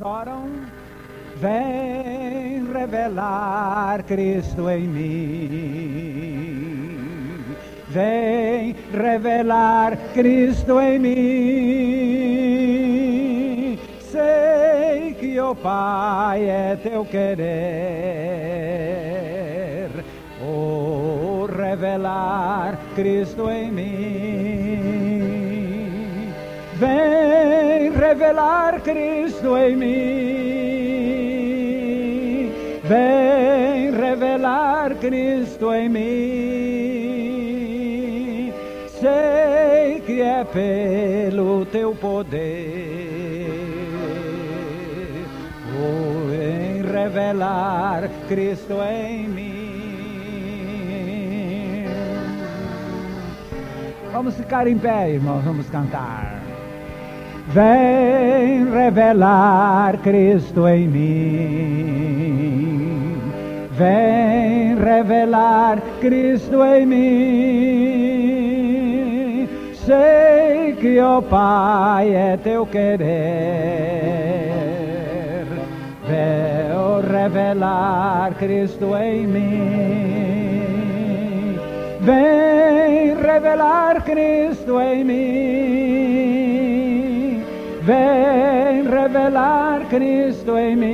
oram. Vem revelar Cristo em mim. Vem revelar Cristo em mim. Sei que o Pai é teu querer. Oh, revelar Cristo em mim. Vem revelar Cristo em mim. Vem revelar Cristo em mim. Sei que é pelo teu poder. Oh, revelar Cristo em mim. Vamos ficar em pé, irmãos, vamos cantar. Vem revelar Cristo em mim. Vem revelar Cristo em mim. Sei que o Pai é teu querer. Vem revelar Cristo em mim. Vem revelar Cristo em mim. Vem revelar Cristo em mim.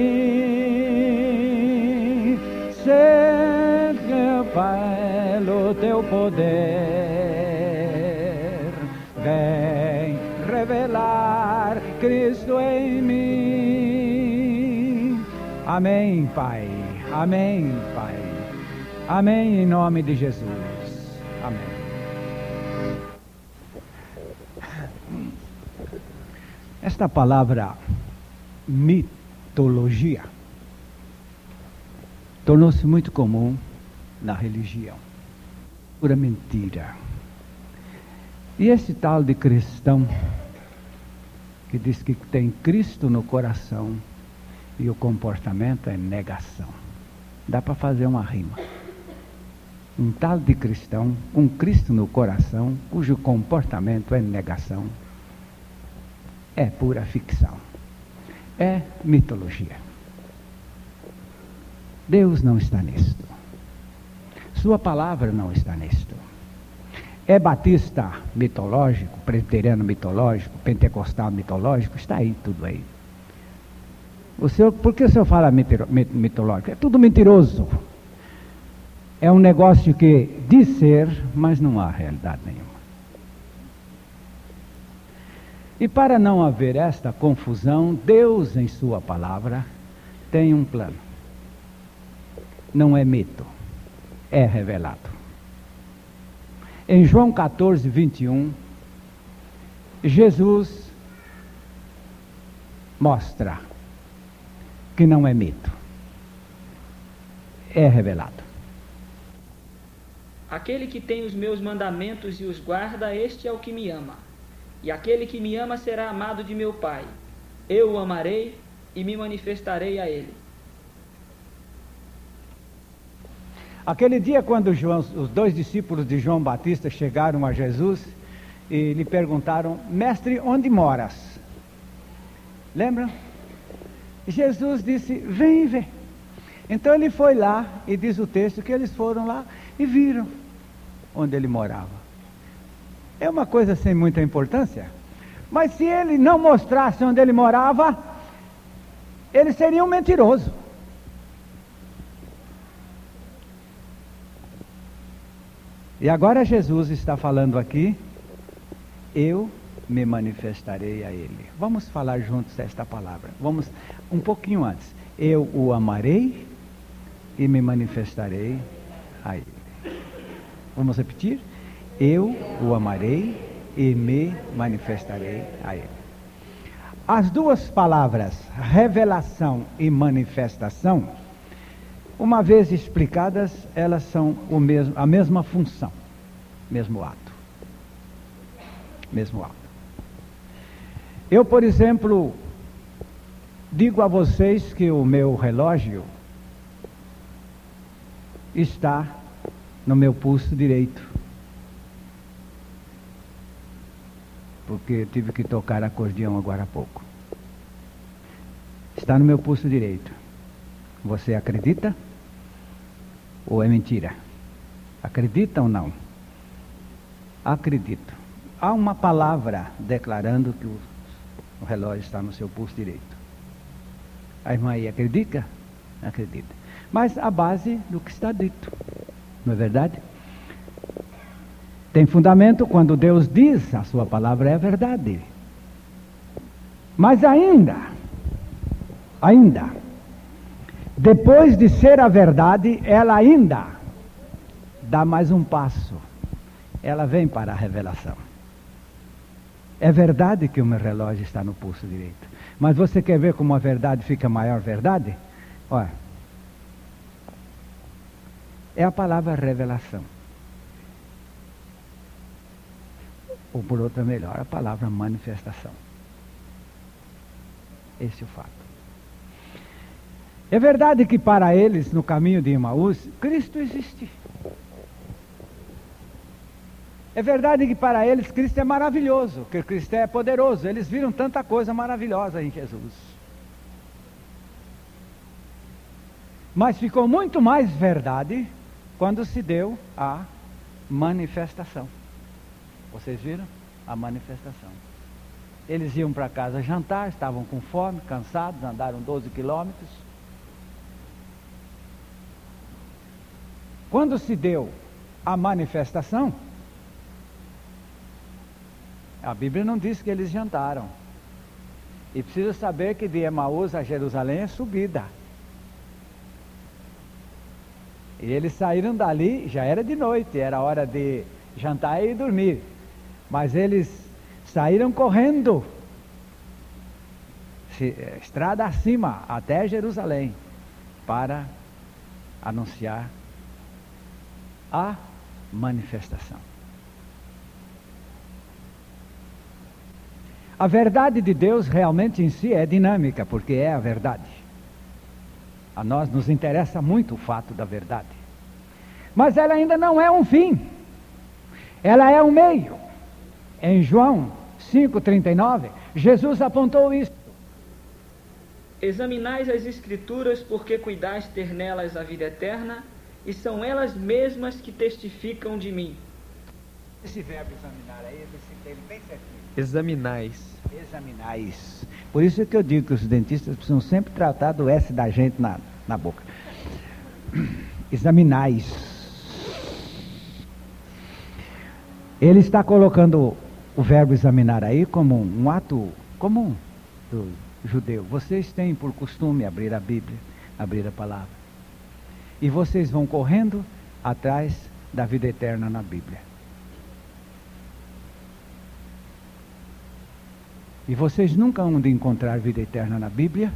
Sei que pelo teu poder. Vem revelar Cristo em mim. Amém, Pai. Amém, Pai. Amém em nome de Jesus. Amém. Esta palavra mitologia tornou-se muito comum na religião. Pura mentira. E esse tal de cristão que diz que tem Cristo no coração e o comportamento é negação. Dá para fazer uma rima. Um tal de cristão com Cristo no coração, cujo comportamento é negação, é pura ficção. É mitologia. Deus não está nisto. Sua palavra não está nisto. É batista mitológico, presbiteriano mitológico, pentecostal mitológico, está aí tudo aí. O senhor, por que o senhor fala mitológico? É tudo mentiroso. É um negócio que diz ser, mas não há realidade nenhuma. E para não haver esta confusão, Deus, em Sua palavra, tem um plano. Não é mito, é revelado. Em João 14, 21, Jesus mostra que não é mito, é revelado. Aquele que tem os meus mandamentos e os guarda, este é o que me ama. E aquele que me ama será amado de meu Pai. Eu o amarei e me manifestarei a ele. Aquele dia, quando João, os dois discípulos de João Batista chegaram a Jesus e lhe perguntaram: Mestre, onde moras? Lembram? Jesus disse: Vem ver. Então ele foi lá e diz o texto que eles foram lá e viram onde ele morava. É uma coisa sem muita importância, mas se ele não mostrasse onde ele morava, ele seria um mentiroso. E agora Jesus está falando aqui, eu me manifestarei a ele. Vamos falar juntos esta palavra. Vamos um pouquinho antes. Eu o amarei e me manifestarei a ele. Vamos repetir? Eu o amarei e me manifestarei a ele. As duas palavras, revelação e manifestação, uma vez explicadas, elas são o mesmo, a mesma função, mesmo ato. Mesmo ato. Eu, por exemplo, digo a vocês que o meu relógio está no meu pulso direito. Porque tive que tocar acordeão agora há pouco. está no meu pulso direito. Você acredita? Ou é mentira? Acredita ou não? Acredito. Há uma palavra declarando que o, o relógio está no seu pulso direito. A irmã aí acredita? Acredita. Mas a base do que está dito. Não é verdade? Tem fundamento quando Deus diz a sua palavra é verdade. Mas ainda, ainda, depois de ser a verdade, ela ainda dá mais um passo. Ela vem para a revelação. É verdade que o meu relógio está no pulso direito. Mas você quer ver como a verdade fica maior verdade? Olha. É a palavra revelação. Ou por outra melhor, a palavra manifestação. Esse é o fato. É verdade que para eles, no caminho de Emaús, Cristo existe. É verdade que para eles Cristo é maravilhoso, que Cristo é poderoso. Eles viram tanta coisa maravilhosa em Jesus. Mas ficou muito mais verdade quando se deu a manifestação. Vocês viram? A manifestação. Eles iam para casa jantar, estavam com fome, cansados, andaram 12 quilômetros. Quando se deu a manifestação, a Bíblia não diz que eles jantaram. E precisa saber que de Emaús a Jerusalém é subida. E eles saíram dali, já era de noite, era hora de jantar e dormir. Mas eles saíram correndo, estrada acima, até Jerusalém, para anunciar a manifestação. A verdade de Deus realmente em si é dinâmica, porque é a verdade. A nós nos interessa muito o fato da verdade. Mas ela ainda não é um fim. Ela é um meio. Em João 5,39, Jesus apontou isso. Examinais as Escrituras, porque cuidais ter nelas a vida eterna, e são elas mesmas que testificam de mim. Esse verbo examinar aí, ele bem certinho. Examinais. Examinais. Por isso que eu digo que os dentistas precisam sempre tratar do S da gente na, na boca. Examinais. Ele está colocando o verbo examinar aí como um ato comum do judeu. Vocês têm por costume abrir a Bíblia, abrir a palavra. E vocês vão correndo atrás da vida eterna na Bíblia. E vocês nunca hão de encontrar vida eterna na Bíblia,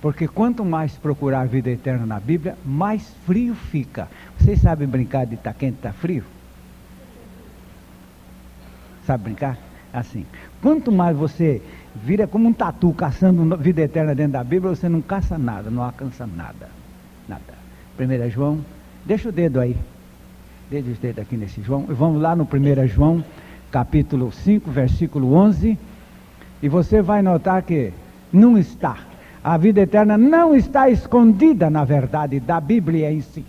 porque quanto mais procurar vida eterna na Bíblia, mais frio fica. Vocês sabem brincar de tá quente, tá frio? Sabe brincar? Assim. Quanto mais você vira como um tatu caçando vida eterna dentro da Bíblia, você não caça nada, não alcança nada. Nada. 1 João, deixa o dedo aí. Deixa os dedos aqui nesse João. Vamos lá no 1 João, capítulo 5, versículo 11. E você vai notar que não está. A vida eterna não está escondida na verdade da Bíblia em si.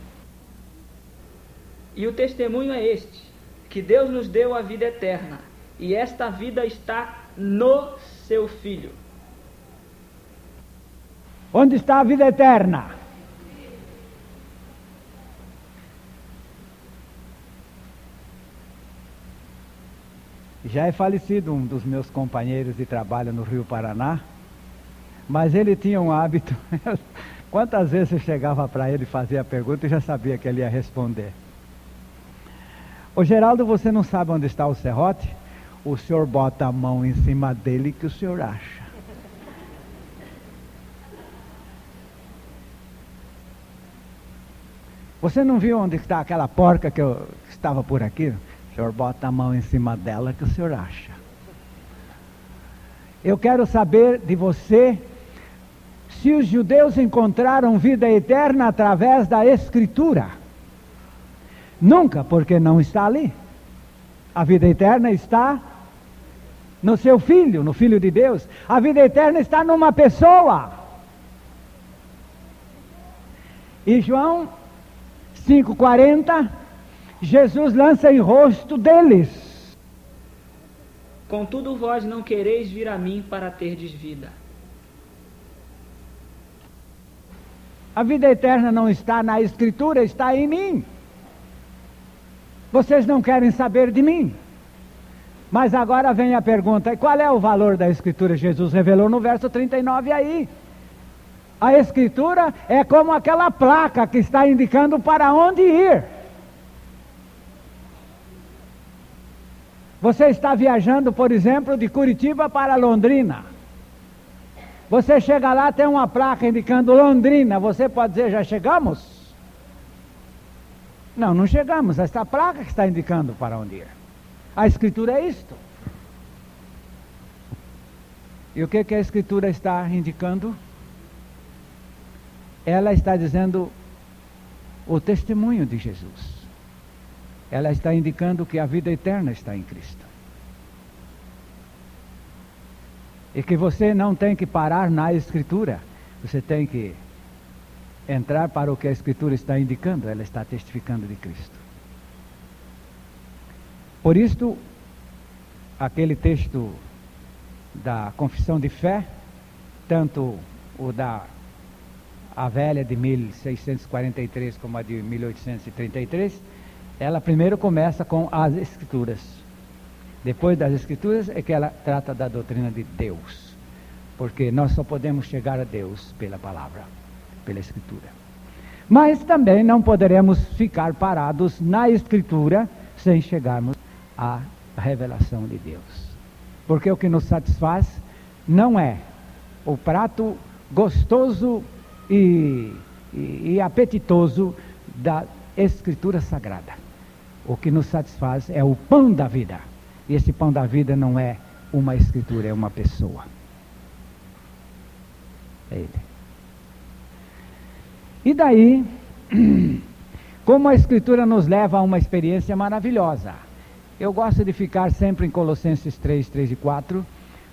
E o testemunho é este: que Deus nos deu a vida eterna, e esta vida está no seu Filho. Onde está a vida eterna? Já é falecido um dos meus companheiros de trabalho no Rio Paraná, mas ele tinha um hábito. Quantas vezes eu chegava para ele fazia a pergunta e já sabia que ele ia responder. Ô Geraldo, você não sabe onde está o serrote? O senhor bota a mão em cima dele que o senhor acha. Você não viu onde está aquela porca que, eu, que estava por aqui? O senhor bota a mão em cima dela que o senhor acha. Eu quero saber de você se os judeus encontraram vida eterna através da Escritura. Nunca, porque não está ali. A vida eterna está no seu filho, no filho de Deus. A vida eterna está numa pessoa. E João 5:40, Jesus lança em rosto deles. Contudo, vós não quereis vir a mim para terdes vida. A vida eterna não está na Escritura, está em mim. Vocês não querem saber de mim. Mas agora vem a pergunta: e qual é o valor da Escritura? Jesus revelou no verso 39 aí. A Escritura é como aquela placa que está indicando para onde ir. Você está viajando, por exemplo, de Curitiba para Londrina. Você chega lá, tem uma placa indicando Londrina. Você pode dizer, já chegamos? Não, não chegamos. Esta placa que está indicando para onde ir. A escritura é isto. E o que, que a escritura está indicando? Ela está dizendo o testemunho de Jesus. Ela está indicando que a vida eterna está em Cristo. E que você não tem que parar na Escritura, você tem que entrar para o que a Escritura está indicando, ela está testificando de Cristo. Por isto, aquele texto da confissão de fé, tanto o da a velha de 1643 como a de 1833, ela primeiro começa com as Escrituras. Depois das Escrituras é que ela trata da doutrina de Deus. Porque nós só podemos chegar a Deus pela palavra, pela Escritura. Mas também não poderemos ficar parados na Escritura sem chegarmos à revelação de Deus. Porque o que nos satisfaz não é o prato gostoso e, e, e apetitoso da Escritura Sagrada. O que nos satisfaz é o pão da vida. E esse pão da vida não é uma escritura, é uma pessoa. É ele. E daí, como a escritura nos leva a uma experiência maravilhosa. Eu gosto de ficar sempre em Colossenses 3, 3 e 4.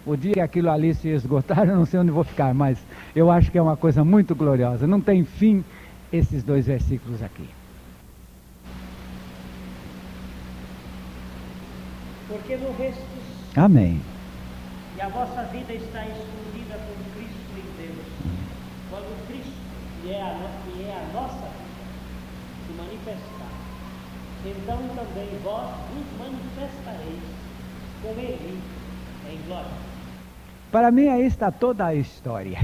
O dia que aquilo ali se esgotar, eu não sei onde vou ficar, mas eu acho que é uma coisa muito gloriosa. Não tem fim esses dois versículos aqui. porque morrestes. Amém. E a vossa vida está escondida com Cristo em Deus. Quando Cristo, que é a, no, que é a nossa vida, se manifestar, então também vós vos manifestareis com Ele em glória. Para mim aí está toda a história.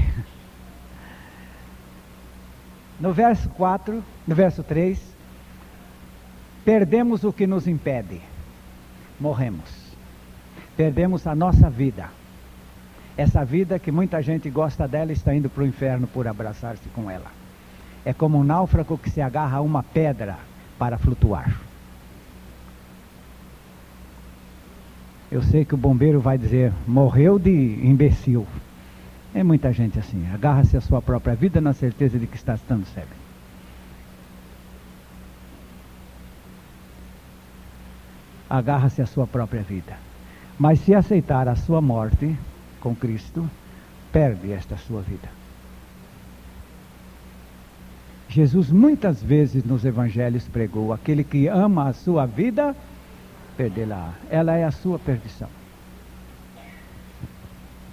No verso 4, no verso 3, perdemos o que nos impede morremos. Perdemos a nossa vida. Essa vida que muita gente gosta dela está indo para o inferno por abraçar-se com ela. É como um náufrago que se agarra a uma pedra para flutuar. Eu sei que o bombeiro vai dizer, morreu de imbecil. É muita gente assim, agarra-se à sua própria vida na certeza de que está estando cego. agarra-se à sua própria vida. Mas se aceitar a sua morte com Cristo, perde esta sua vida. Jesus muitas vezes nos evangelhos pregou: aquele que ama a sua vida, perdê-la. Ela é a sua perdição.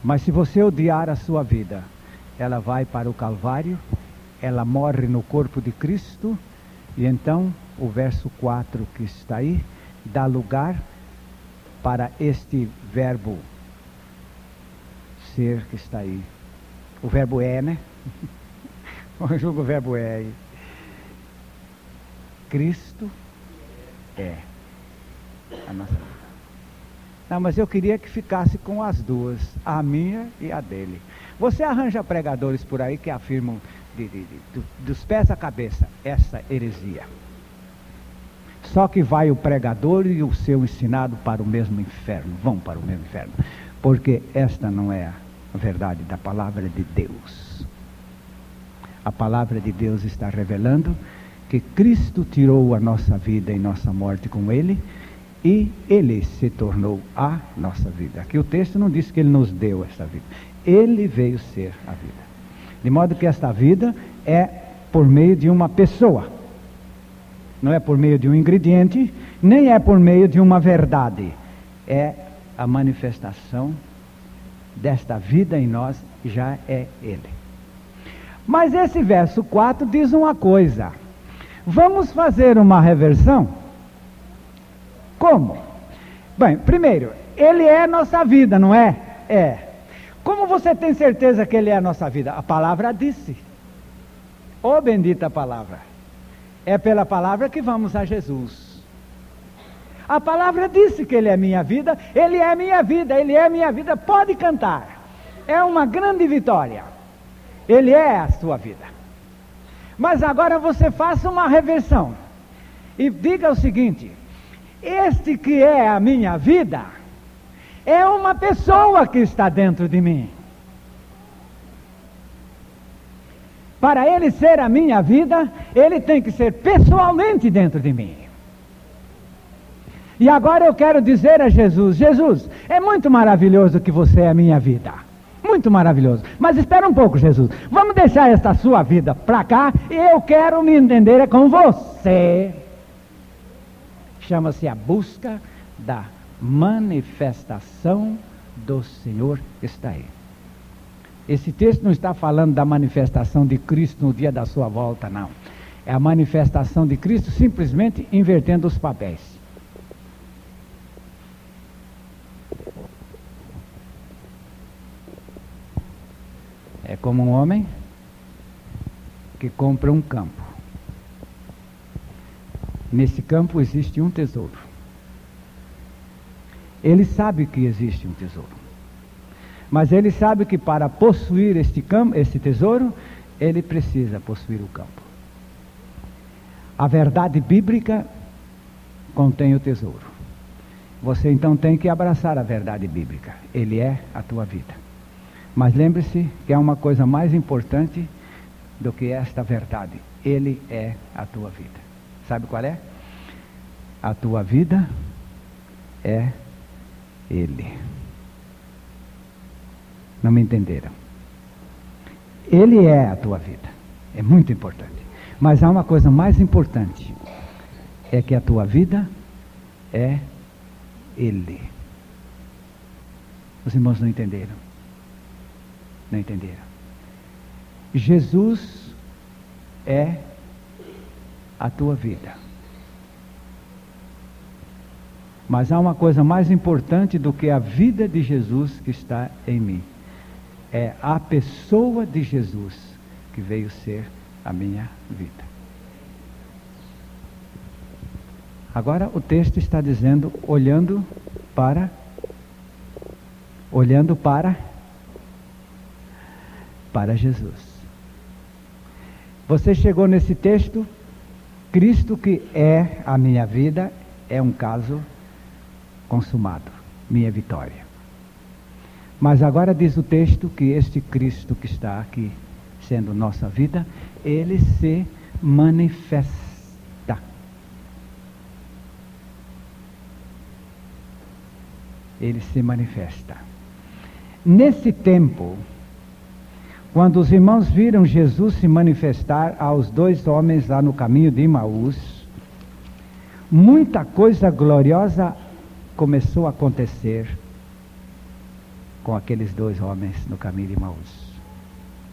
Mas se você odiar a sua vida, ela vai para o Calvário, ela morre no corpo de Cristo, e então o verso 4 que está aí dá lugar para este verbo ser que está aí. O verbo é, né? Julgo o verbo é aí. Cristo é a nossa vida. Não, mas eu queria que ficasse com as duas, a minha e a dele. Você arranja pregadores por aí que afirmam de, de, de, dos pés à cabeça essa heresia. Só que vai o pregador e o seu ensinado para o mesmo inferno, vão para o mesmo inferno. Porque esta não é a verdade da palavra de Deus. A palavra de Deus está revelando que Cristo tirou a nossa vida e nossa morte com Ele e Ele se tornou a nossa vida. Aqui o texto não diz que Ele nos deu esta vida. Ele veio ser a vida. De modo que esta vida é por meio de uma pessoa. Não é por meio de um ingrediente, nem é por meio de uma verdade. É a manifestação desta vida em nós, já é Ele. Mas esse verso 4 diz uma coisa. Vamos fazer uma reversão? Como? Bem, primeiro, Ele é nossa vida, não é? É. Como você tem certeza que Ele é a nossa vida? A palavra disse. Oh, bendita palavra. É pela palavra que vamos a Jesus. A palavra disse que Ele é minha vida, Ele é minha vida, Ele é minha vida. Pode cantar. É uma grande vitória. Ele é a sua vida. Mas agora você faça uma reversão e diga o seguinte: este que é a minha vida é uma pessoa que está dentro de mim. Para ele ser a minha vida, ele tem que ser pessoalmente dentro de mim. E agora eu quero dizer a Jesus: Jesus, é muito maravilhoso que você é a minha vida. Muito maravilhoso. Mas espera um pouco, Jesus. Vamos deixar esta sua vida para cá e eu quero me entender com você. Chama-se a busca da manifestação do Senhor está aí. Esse texto não está falando da manifestação de Cristo no dia da sua volta, não. É a manifestação de Cristo simplesmente invertendo os papéis. É como um homem que compra um campo. Nesse campo existe um tesouro. Ele sabe que existe um tesouro. Mas ele sabe que para possuir este, campo, este tesouro, ele precisa possuir o campo. A verdade bíblica contém o tesouro. Você então tem que abraçar a verdade bíblica. Ele é a tua vida. Mas lembre-se que há uma coisa mais importante do que esta verdade. Ele é a tua vida. Sabe qual é? A tua vida é Ele. Não me entenderam? Ele é a tua vida. É muito importante. Mas há uma coisa mais importante: é que a tua vida é Ele. Os irmãos não entenderam. Não entenderam? Jesus é a tua vida. Mas há uma coisa mais importante do que a vida de Jesus que está em mim. É a pessoa de Jesus que veio ser a minha vida. Agora o texto está dizendo olhando para olhando para para Jesus. Você chegou nesse texto, Cristo que é a minha vida, é um caso consumado, minha vitória. Mas agora diz o texto que este Cristo que está aqui sendo nossa vida, ele se manifesta. Ele se manifesta. Nesse tempo, quando os irmãos viram Jesus se manifestar aos dois homens lá no caminho de Imaús, muita coisa gloriosa começou a acontecer com aqueles dois homens no caminho de Imaús.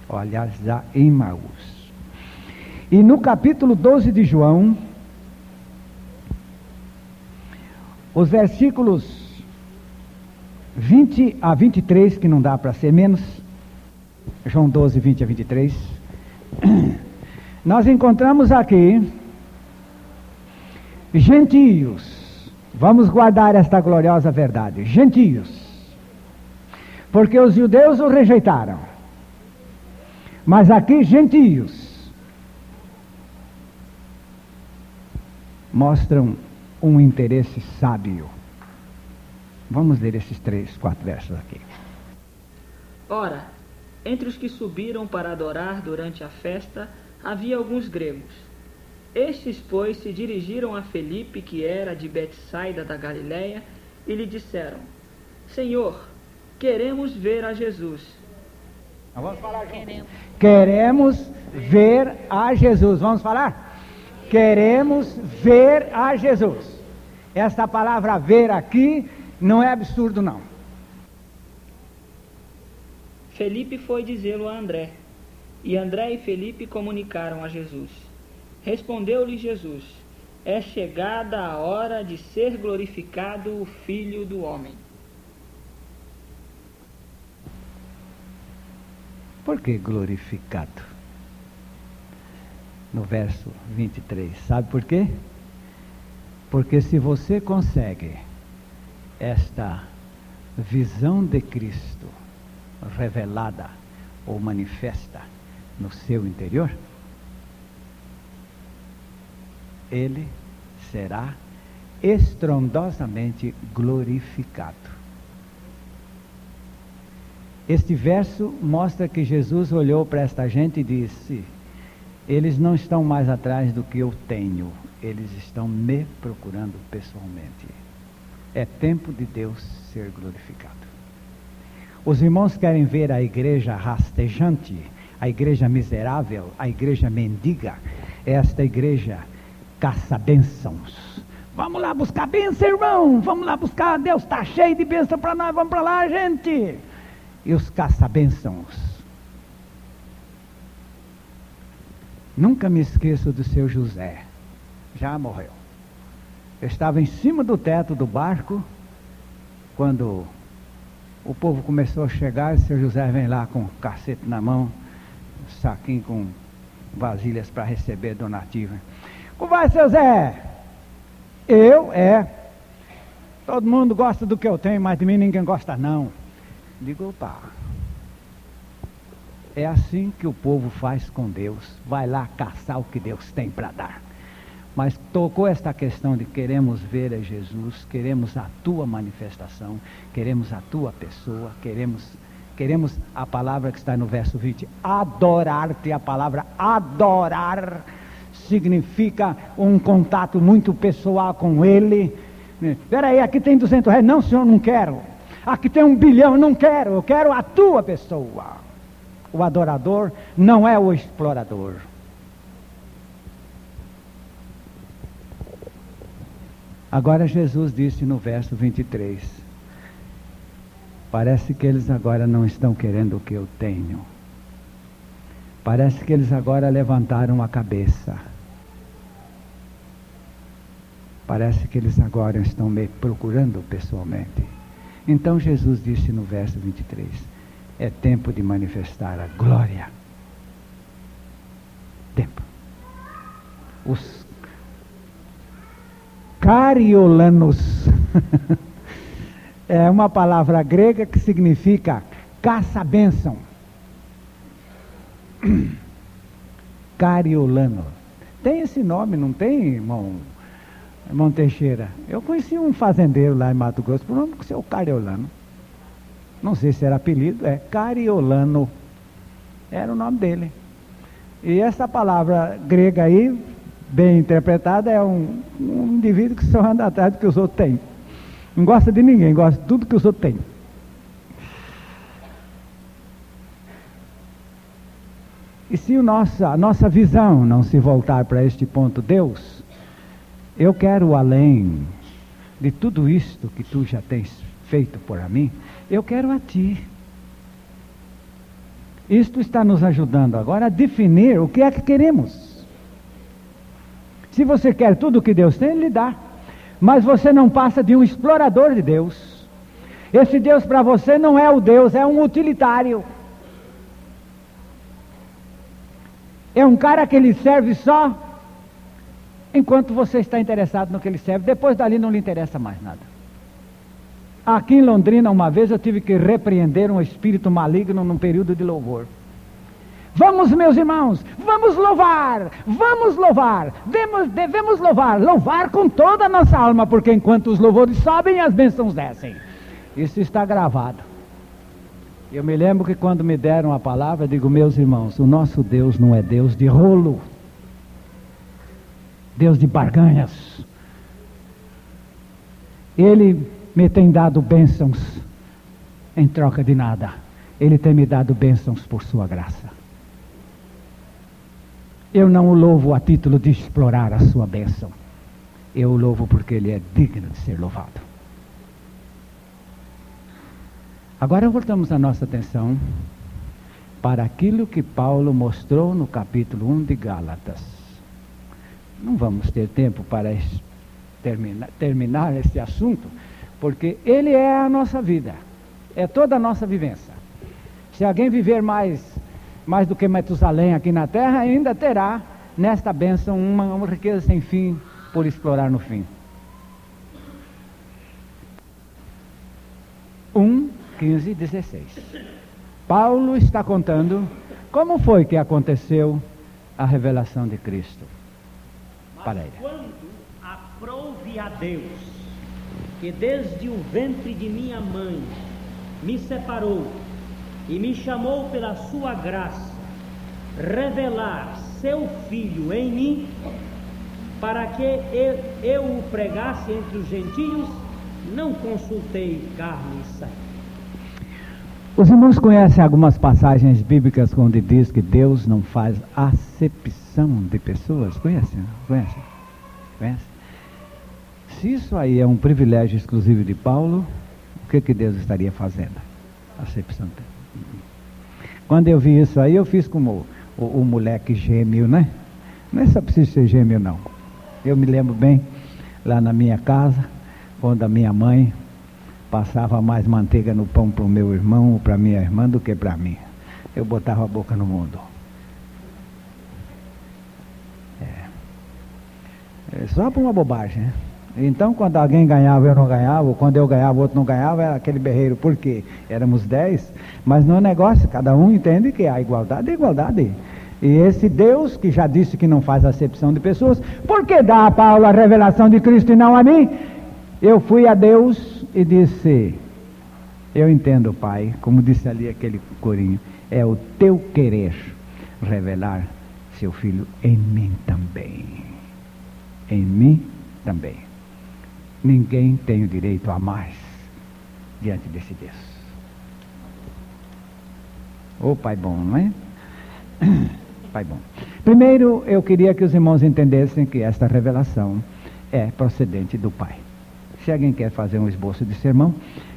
Olha, já em Imaús. E no capítulo 12 de João, os versículos 20 a 23, que não dá para ser menos, João 12, 20 a 23. Nós encontramos aqui gentios. Vamos guardar esta gloriosa verdade. Gentios. Porque os judeus o rejeitaram. Mas aqui, gentios. Mostram um interesse sábio. Vamos ler esses três, quatro versos aqui. Ora, entre os que subiram para adorar durante a festa havia alguns gregos. Estes, pois, se dirigiram a Felipe, que era de Betsaida da Galiléia, e lhe disseram: Senhor, queremos ver a Jesus. Vamos falar Queremos. Queremos ver a Jesus. Vamos falar? Queremos ver a Jesus. Esta palavra ver aqui não é absurdo, não. Felipe foi dizê-lo a André. E André e Felipe comunicaram a Jesus. Respondeu-lhe Jesus: É chegada a hora de ser glorificado o Filho do Homem. Por que glorificado? No verso 23. Sabe por quê? Porque se você consegue esta visão de Cristo revelada ou manifesta no seu interior, ele será estrondosamente glorificado. Este verso mostra que Jesus olhou para esta gente e disse: Eles não estão mais atrás do que eu tenho, eles estão me procurando pessoalmente. É tempo de Deus ser glorificado. Os irmãos querem ver a igreja rastejante, a igreja miserável, a igreja mendiga, esta igreja caça-bênçãos. Vamos lá buscar bênção, irmão. Vamos lá buscar. Deus está cheio de bênção para nós. Vamos para lá, gente e os caça-bênçãos. Nunca me esqueço do seu José. Já morreu. Eu estava em cima do teto do barco quando o povo começou a chegar. E o seu José vem lá com cacete na mão, saquinho com vasilhas para receber donativa. Como vai, seu Zé? Eu? É. Todo mundo gosta do que eu tenho, mas de mim ninguém gosta não. Digo, opa. É assim que o povo faz com Deus. Vai lá caçar o que Deus tem para dar. Mas tocou esta questão de queremos ver a Jesus, queremos a tua manifestação, queremos a tua pessoa, queremos queremos a palavra que está no verso 20, adorar-te. A palavra adorar significa um contato muito pessoal com Ele. Espera aí, aqui tem 200 reais. Não, senhor, não quero. Aqui tem um bilhão, não quero, eu quero a tua pessoa. O adorador não é o explorador. Agora Jesus disse no verso 23: Parece que eles agora não estão querendo o que eu tenho. Parece que eles agora levantaram a cabeça. Parece que eles agora estão me procurando pessoalmente. Então Jesus disse no verso 23: É tempo de manifestar a glória. Tempo. Os cariolanos é uma palavra grega que significa caça-bênção. Cariolano. Tem esse nome, não tem, irmão? irmão Teixeira, eu conheci um fazendeiro lá em Mato Grosso, por nome do seu Cariolano. Não sei se era apelido, é Cariolano. Era o nome dele. E essa palavra grega aí, bem interpretada, é um, um indivíduo que só anda atrás do que os outros têm. Não gosta de ninguém, gosta de tudo que os outros têm. E se o nossa, a nossa visão não se voltar para este ponto, Deus, eu quero além de tudo isto que tu já tens feito por mim, eu quero a ti. Isto está nos ajudando agora a definir o que é que queremos. Se você quer tudo que Deus tem, Ele dá. Mas você não passa de um explorador de Deus. Esse Deus para você não é o Deus, é um utilitário. É um cara que lhe serve só enquanto você está interessado no que ele serve. Depois dali não lhe interessa mais nada. Aqui em Londrina, uma vez eu tive que repreender um espírito maligno num período de louvor. Vamos, meus irmãos, vamos louvar, vamos louvar, devemos, devemos louvar, louvar com toda a nossa alma, porque enquanto os louvores sobem, as bênçãos descem. Isso está gravado. Eu me lembro que quando me deram a palavra, digo, meus irmãos, o nosso Deus não é Deus de rolo. Deus de barganhas. Ele me tem dado bênçãos em troca de nada. Ele tem me dado bênçãos por sua graça. Eu não o louvo a título de explorar a sua bênção. Eu o louvo porque ele é digno de ser louvado. Agora voltamos a nossa atenção para aquilo que Paulo mostrou no capítulo 1 de Gálatas. Não vamos ter tempo para terminar, terminar esse assunto, porque ele é a nossa vida, é toda a nossa vivência. Se alguém viver mais, mais do que Metusalém aqui na terra, ainda terá nesta bênção uma, uma riqueza sem fim por explorar no fim. 1, 15, 16. Paulo está contando como foi que aconteceu a revelação de Cristo para ele. Quando aprouve a Deus, que desde o ventre de minha mãe me separou e me chamou pela sua graça, revelar seu filho em mim, para que eu, eu o pregasse entre os gentios, não consultei carne e sangue. Os irmãos conhecem algumas passagens bíblicas onde diz que Deus não faz acepção de pessoas? Conhecem? Conhecem? Conhecem? Se isso aí é um privilégio exclusivo de Paulo, o que, que Deus estaria fazendo? Acepção. Quando eu vi isso aí, eu fiz como o, o, o moleque gêmeo, né? Não é só preciso ser gêmeo, não. Eu me lembro bem, lá na minha casa, quando a minha mãe passava mais manteiga no pão para o meu irmão ou para minha irmã do que para mim. Eu botava a boca no mundo. É. é só por uma bobagem, né? Então, quando alguém ganhava, eu não ganhava, ou quando eu ganhava, o outro não ganhava, era aquele berreiro. Por quê? Éramos dez, mas no negócio, cada um entende que a igualdade é igualdade. E esse Deus, que já disse que não faz acepção de pessoas, por que dá a Paulo a revelação de Cristo e não a mim? Eu fui a Deus e disse: Eu entendo, Pai, como disse ali aquele corinho, é o teu querer revelar seu filho em mim também. Em mim também. Ninguém tem o direito a mais diante desse Deus. Ô oh, Pai bom, não é? Pai bom. Primeiro, eu queria que os irmãos entendessem que esta revelação é procedente do Pai. Se alguém quer fazer um esboço de sermão,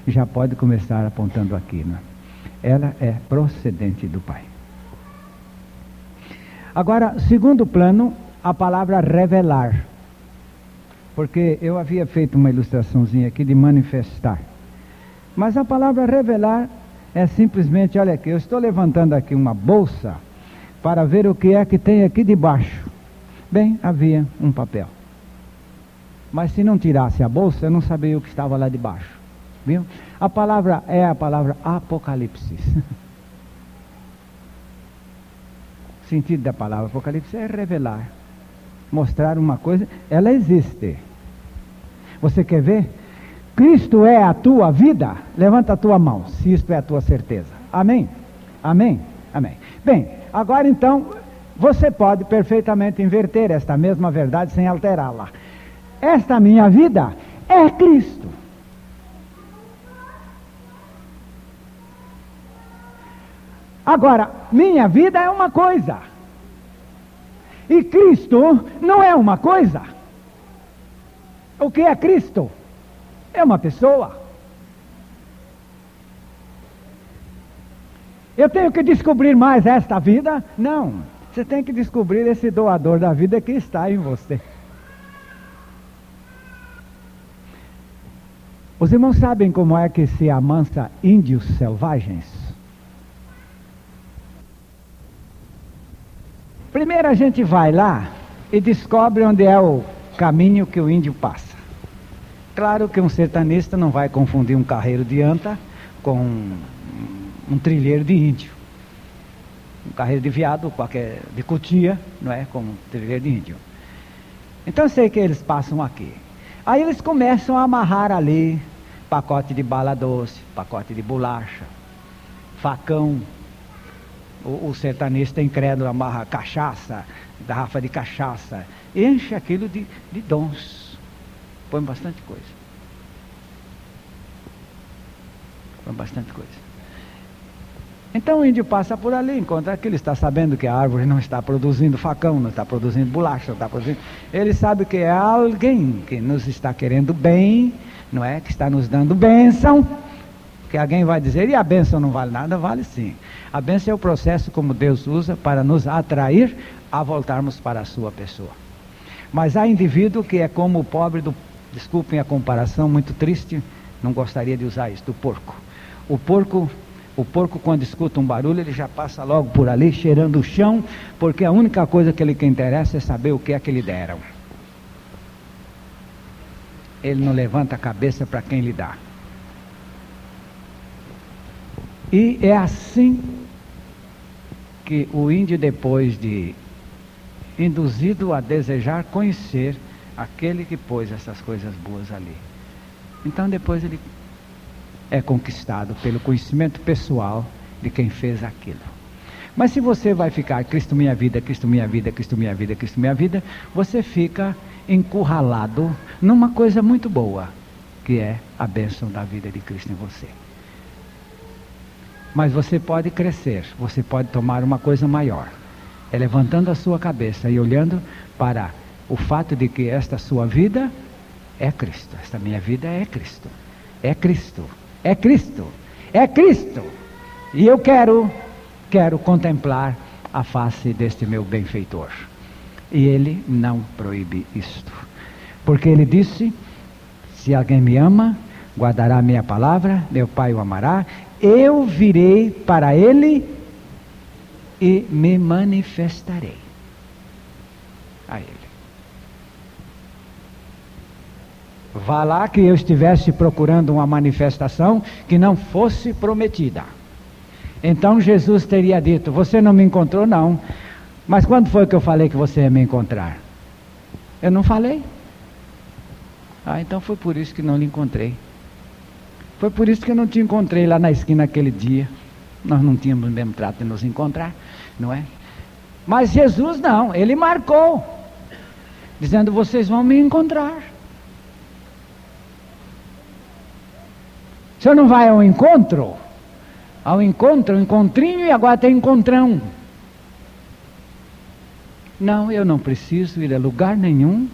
já pode começar apontando aqui. Né? Ela é procedente do Pai. Agora, segundo plano, a palavra revelar porque eu havia feito uma ilustraçãozinha aqui de manifestar. Mas a palavra revelar é simplesmente, olha aqui, eu estou levantando aqui uma bolsa para ver o que é que tem aqui debaixo. Bem, havia um papel. Mas se não tirasse a bolsa, eu não sabia o que estava lá debaixo. Viu? A palavra é a palavra apocalipse. o sentido da palavra apocalipse é revelar, mostrar uma coisa, ela existe. Você quer ver? Cristo é a tua vida? Levanta a tua mão, se isto é a tua certeza. Amém? Amém? Amém. Bem, agora então, você pode perfeitamente inverter esta mesma verdade sem alterá-la. Esta minha vida é Cristo. Agora, minha vida é uma coisa. E Cristo não é uma coisa. O que é Cristo? É uma pessoa. Eu tenho que descobrir mais esta vida? Não. Você tem que descobrir esse doador da vida que está em você. Os irmãos sabem como é que se amansa índios selvagens? Primeiro a gente vai lá e descobre onde é o caminho que o índio passa. Claro que um sertanista não vai confundir um carreiro de anta com um trilheiro de índio. Um carreiro de viado, qualquer de cutia, não é? Com um trilheiro de índio. Então eu sei que eles passam aqui. Aí eles começam a amarrar ali pacote de bala doce, pacote de bolacha, facão. O, o sertanista incrédulo amarra cachaça, garrafa de cachaça, enche aquilo de, de dons. Põe bastante coisa. Põe bastante coisa. Então o índio passa por ali, encontra aquilo, está sabendo que a árvore não está produzindo facão, não está produzindo bolacha, não está produzindo. Ele sabe que é alguém que nos está querendo bem, não é? Que está nos dando bênção. Que alguém vai dizer, e a bênção não vale nada? Vale sim. A bênção é o processo como Deus usa para nos atrair a voltarmos para a sua pessoa. Mas há indivíduo que é como o pobre do, desculpem a comparação, muito triste, não gostaria de usar isso, do porco. O porco o porco, quando escuta um barulho, ele já passa logo por ali, cheirando o chão, porque a única coisa que ele que interessa é saber o que é que lhe deram. Ele não levanta a cabeça para quem lhe dá. E é assim que o índio, depois de induzido a desejar conhecer aquele que pôs essas coisas boas ali. Então depois ele é conquistado pelo conhecimento pessoal de quem fez aquilo. Mas se você vai ficar Cristo minha vida, Cristo minha vida, Cristo minha vida, Cristo minha vida, você fica encurralado numa coisa muito boa, que é a bênção da vida de Cristo em você. Mas você pode crescer, você pode tomar uma coisa maior. É levantando a sua cabeça e olhando para o fato de que esta sua vida é Cristo, esta minha vida é Cristo. É Cristo. É Cristo. É Cristo. E eu quero, quero contemplar a face deste meu benfeitor. E ele não proíbe isto. Porque ele disse: Se alguém me ama, guardará a minha palavra, meu Pai o amará, eu virei para ele e me manifestarei a ele. Vá lá que eu estivesse procurando uma manifestação que não fosse prometida. Então Jesus teria dito: Você não me encontrou, não. Mas quando foi que eu falei que você ia me encontrar? Eu não falei. Ah, então foi por isso que não lhe encontrei. Foi por isso que eu não te encontrei lá na esquina aquele dia. Nós não tínhamos o mesmo trato de nos encontrar, não é? Mas Jesus não, ele marcou, dizendo: Vocês vão me encontrar. O senhor não vai ao encontro? Ao encontro, encontrinho e agora tem encontrão. Não, eu não preciso ir a lugar nenhum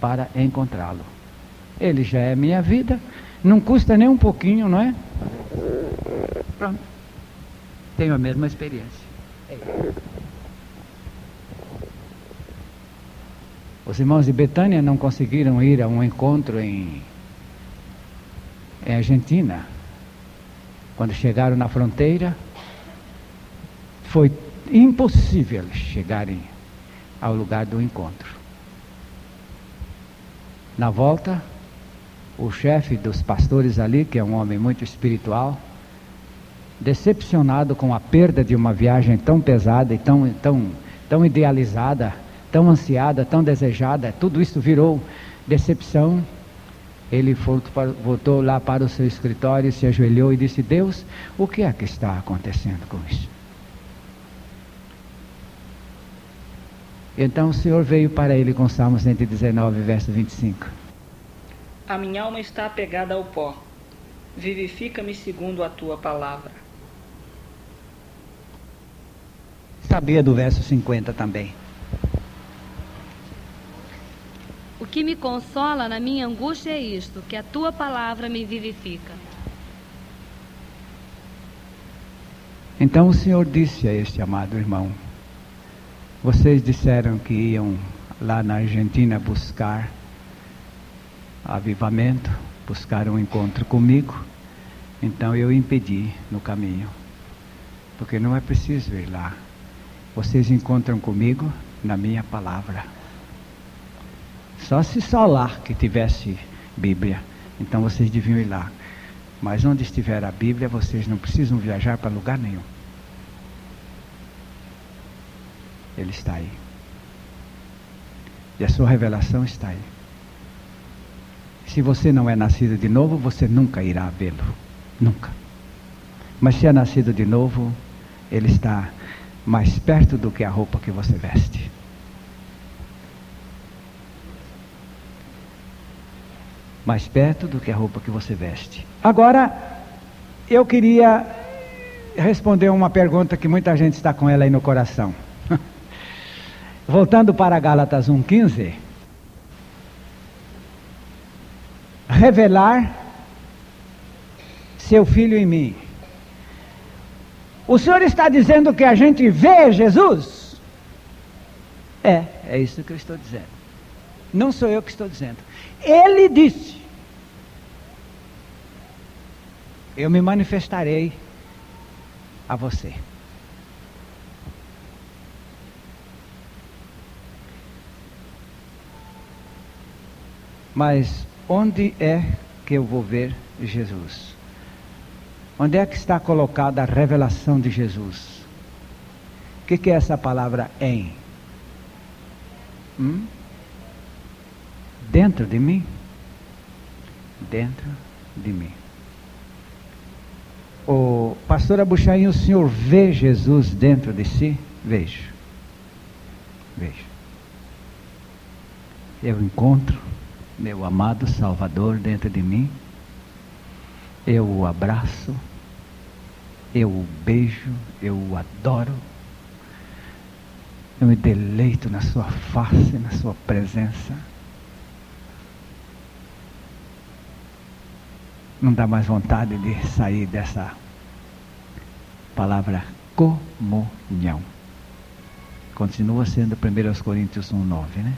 para encontrá-lo. Ele já é minha vida. Não custa nem um pouquinho, não é? Pronto. Tenho a mesma experiência. Os irmãos de Betânia não conseguiram ir a um encontro em em Argentina. Quando chegaram na fronteira, foi impossível chegarem ao lugar do encontro. Na volta, o chefe dos pastores ali, que é um homem muito espiritual, decepcionado com a perda de uma viagem tão pesada e tão, tão, tão idealizada, tão ansiada, tão desejada, tudo isso virou decepção ele voltou lá para o seu escritório, se ajoelhou e disse: Deus, o que é que está acontecendo com isso? Então o Senhor veio para ele com Salmo 119, verso 25. A minha alma está apegada ao pó. Vivifica-me segundo a tua palavra. Sabia do verso 50 também. O que me consola na minha angústia é isto, que a tua palavra me vivifica. Então o Senhor disse a este amado irmão: Vocês disseram que iam lá na Argentina buscar avivamento, buscar um encontro comigo. Então eu impedi no caminho. Porque não é preciso ir lá. Vocês encontram comigo na minha palavra. Só se Solar que tivesse Bíblia. Então vocês deviam ir lá. Mas onde estiver a Bíblia, vocês não precisam viajar para lugar nenhum. Ele está aí. E a sua revelação está aí. Se você não é nascido de novo, você nunca irá vê-lo. Nunca. Mas se é nascido de novo, ele está mais perto do que a roupa que você veste. mais perto do que a roupa que você veste. Agora, eu queria responder uma pergunta que muita gente está com ela aí no coração. Voltando para Gálatas 1,15. Revelar seu filho em mim. O Senhor está dizendo que a gente vê Jesus? É, é isso que eu estou dizendo. Não sou eu que estou dizendo. Ele disse: Eu me manifestarei a você. Mas onde é que eu vou ver Jesus? Onde é que está colocada a revelação de Jesus? O que, que, é essa palavra em? Hum? Dentro de mim? Dentro de mim. O pastor Abuchain, o senhor vê Jesus dentro de si? Vejo. Vejo. Eu encontro meu amado Salvador dentro de mim. Eu o abraço, eu o beijo, eu o adoro. Eu me deleito na sua face, na sua presença. Não dá mais vontade de sair dessa palavra comunhão. Continua sendo 1 Coríntios 1,9, né?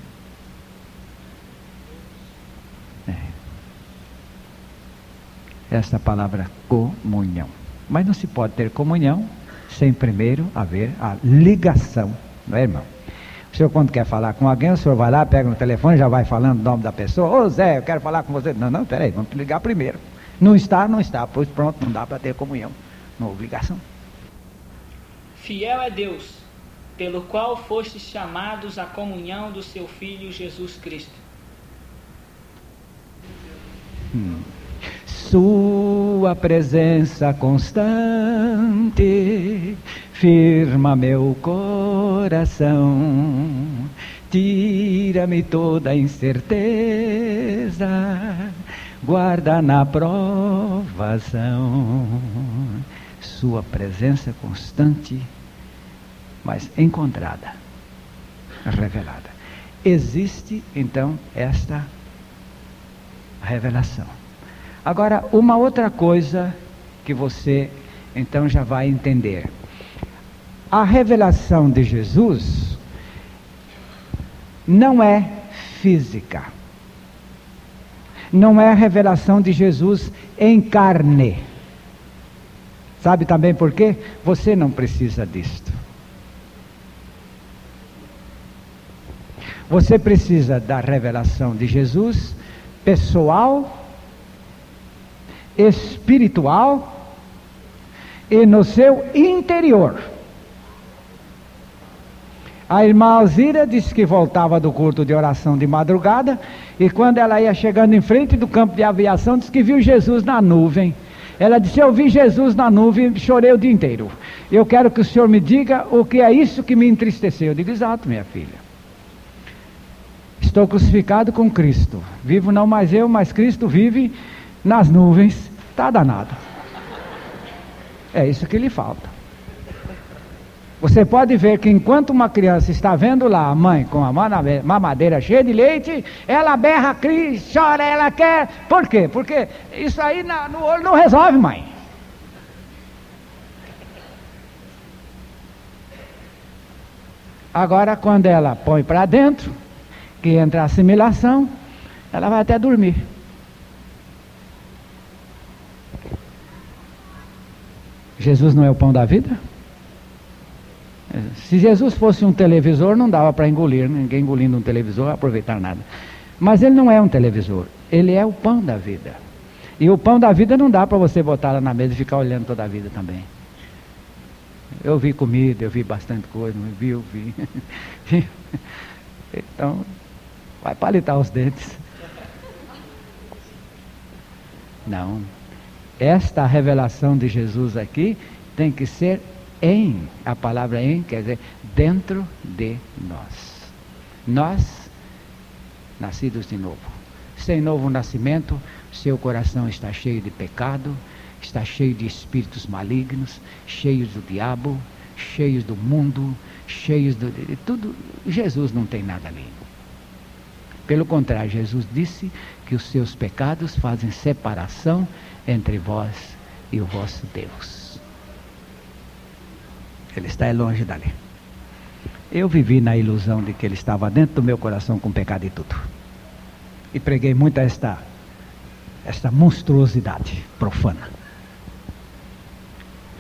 Essa palavra comunhão. Mas não se pode ter comunhão sem primeiro haver a ligação, não é, irmão? O senhor, quando quer falar com alguém, o senhor vai lá, pega no telefone, já vai falando o nome da pessoa. Ô Zé, eu quero falar com você. Não, não, peraí, vamos ligar primeiro. Não está, não está. Pois pronto, não dá para ter comunhão. Não houve ligação. Fiel é Deus, pelo qual fostes chamados à comunhão do seu Filho Jesus Cristo Hum. Sua presença constante firma meu coração, tira-me toda incerteza, guarda na provação. Sua presença constante, mas encontrada, revelada. Existe então esta revelação. Agora, uma outra coisa que você então já vai entender. A revelação de Jesus não é física. Não é a revelação de Jesus em carne. Sabe também por quê? Você não precisa disto. Você precisa da revelação de Jesus pessoal, espiritual e no seu interior. A irmã Alzira disse que voltava do culto de oração de madrugada e quando ela ia chegando em frente do campo de aviação, disse que viu Jesus na nuvem. Ela disse: Eu vi Jesus na nuvem e chorei o dia inteiro. Eu quero que o senhor me diga o que é isso que me entristeceu. Eu digo: Exato, minha filha. Estou crucificado com Cristo. Vivo não mais eu, mas Cristo vive nas nuvens. Está danado. É isso que lhe falta. Você pode ver que enquanto uma criança está vendo lá a mãe com a mamadeira cheia de leite, ela berra, cria, chora, ela quer. Por quê? Porque isso aí no olho não resolve, mãe. Agora, quando ela põe para dentro, que entra a assimilação, ela vai até dormir. Jesus não é o pão da vida? Se Jesus fosse um televisor, não dava para engolir, ninguém engolindo um televisor, aproveitar nada. Mas ele não é um televisor, ele é o pão da vida. E o pão da vida não dá para você botar lá na mesa e ficar olhando toda a vida também. Eu vi comida, eu vi bastante coisa, não vi, eu vi. então, Vai palitar os dentes. Não. Esta revelação de Jesus aqui tem que ser em, a palavra em quer dizer dentro de nós. Nós, nascidos de novo. Sem novo nascimento, seu coração está cheio de pecado, está cheio de espíritos malignos, cheios do diabo, cheios do mundo, cheios de, de tudo. Jesus não tem nada ali. Pelo contrário, Jesus disse que os seus pecados fazem separação entre vós e o vosso Deus. Ele está longe dali. Eu vivi na ilusão de que ele estava dentro do meu coração com pecado e tudo. E preguei muito esta, esta monstruosidade profana.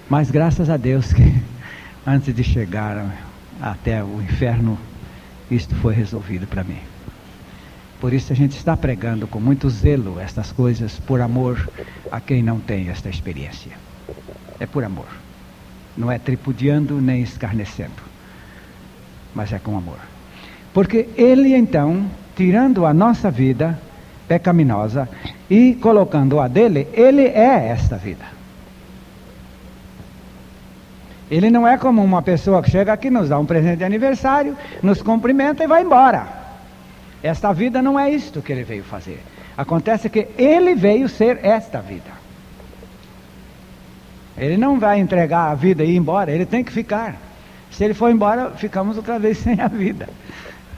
Mas graças a Deus que antes de chegar até o inferno, isto foi resolvido para mim. Por isso a gente está pregando com muito zelo estas coisas por amor a quem não tem esta experiência. É por amor. Não é tripudiando nem escarnecendo, mas é com amor. Porque ele então, tirando a nossa vida pecaminosa e colocando a dele, ele é esta vida. Ele não é como uma pessoa que chega aqui, nos dá um presente de aniversário, nos cumprimenta e vai embora. Esta vida não é isto que ele veio fazer. Acontece que ele veio ser esta vida. Ele não vai entregar a vida e ir embora, ele tem que ficar. Se ele for embora, ficamos outra vez sem a vida.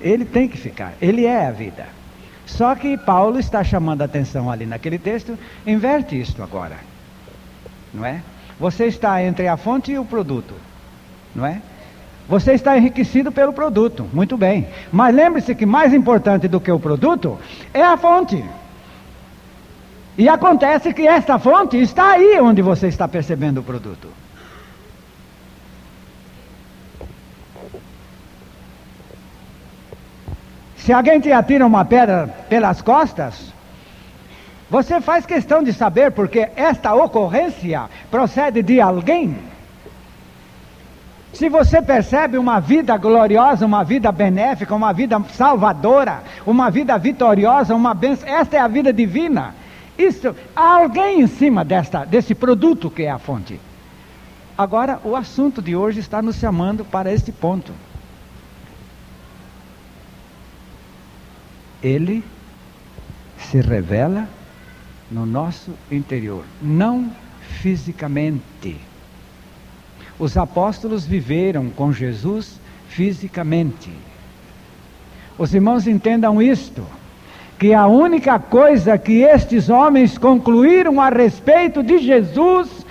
Ele tem que ficar, ele é a vida. Só que Paulo está chamando a atenção ali naquele texto, inverte isto agora. Não é? Você está entre a fonte e o produto, não é? Você está enriquecido pelo produto, muito bem. Mas lembre-se que mais importante do que o produto é a fonte. E acontece que esta fonte está aí onde você está percebendo o produto. Se alguém te atira uma pedra pelas costas, você faz questão de saber porque esta ocorrência procede de alguém. Se você percebe uma vida gloriosa, uma vida benéfica, uma vida salvadora, uma vida vitoriosa, uma bênção, esta é a vida divina. Isso, há alguém em cima desta, desse produto que é a fonte. Agora, o assunto de hoje está nos chamando para este ponto. Ele se revela no nosso interior, não fisicamente. Os apóstolos viveram com Jesus fisicamente. Os irmãos entendam isto, que a única coisa que estes homens concluíram a respeito de Jesus,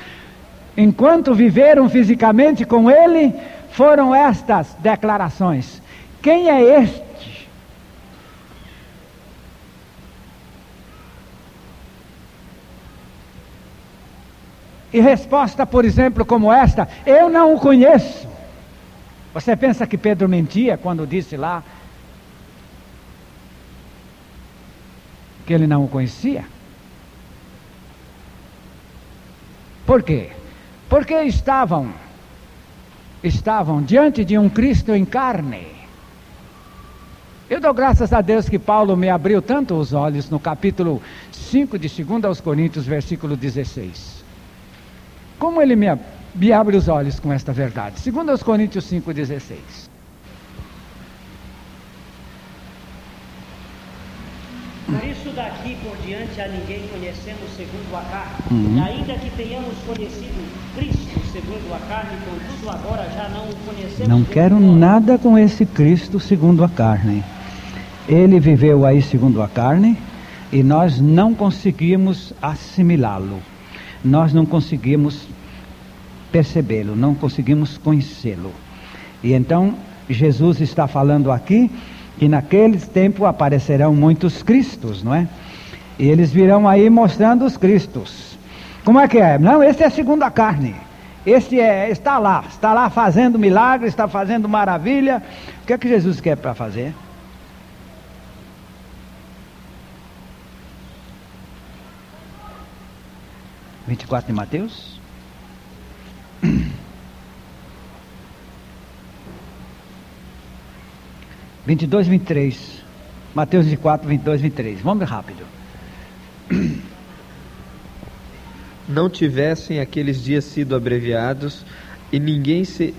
enquanto viveram fisicamente com ele, foram estas declarações: Quem é este? E resposta, por exemplo, como esta: Eu não o conheço. Você pensa que Pedro mentia quando disse lá que ele não o conhecia? Por quê? Porque estavam estavam diante de um Cristo em carne. Eu dou graças a Deus que Paulo me abriu tanto os olhos no capítulo 5 de 2 aos Coríntios, versículo 16. Como ele me, me abre os olhos com esta verdade? Segundo aos Coríntios 5,16. Por isso daqui por diante a ninguém conhecemos segundo a carne. Uhum. Ainda que tenhamos conhecido Cristo segundo a carne, contudo agora já não o conhecemos. Não quero nada com esse Cristo segundo a carne. Ele viveu aí segundo a carne e nós não conseguimos assimilá-lo nós não conseguimos percebê-lo, não conseguimos conhecê-lo. E então Jesus está falando aqui que naquele tempo aparecerão muitos cristos, não é? E eles virão aí mostrando os cristos. Como é que é? Não, esse é a carne. Este é, está lá, está lá fazendo milagre, está fazendo maravilha. O que é que Jesus quer para fazer? 24 de Mateus. Vinte e dois, vinte e três. Mateus 24, 22, 23. Vamos rápido. Não tivessem aqueles dias sido abreviados e ninguém, se,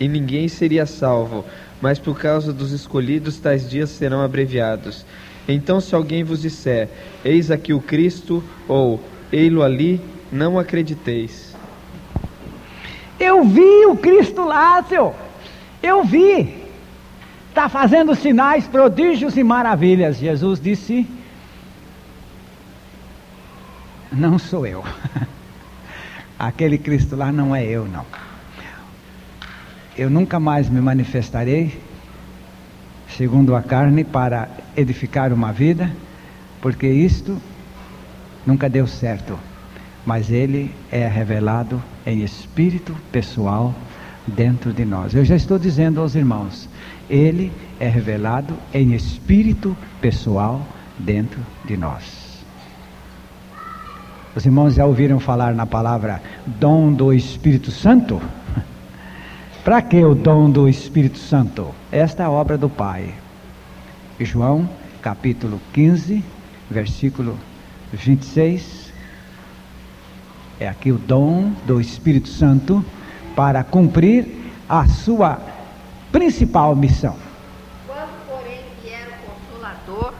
e ninguém seria salvo, mas por causa dos escolhidos tais dias serão abreviados. Então, se alguém vos disser, eis aqui o Cristo, ou ei-lo ali, não acrediteis. Eu vi o Cristo lá, seu. Eu vi. Está fazendo sinais, prodígios e maravilhas. Jesus disse: Não sou eu. Aquele Cristo lá não é eu, não. Eu nunca mais me manifestarei segundo a carne para edificar uma vida, porque isto nunca deu certo. Mas ele é revelado em espírito pessoal dentro de nós. Eu já estou dizendo aos irmãos, ele é revelado em espírito pessoal dentro de nós. Os irmãos já ouviram falar na palavra dom do Espírito Santo? Para que o dom do Espírito Santo? Esta é a obra do Pai. João, capítulo 15, versículo 26. É aqui o dom do Espírito Santo para cumprir a sua principal missão. Quando, porém, vier o Consolador,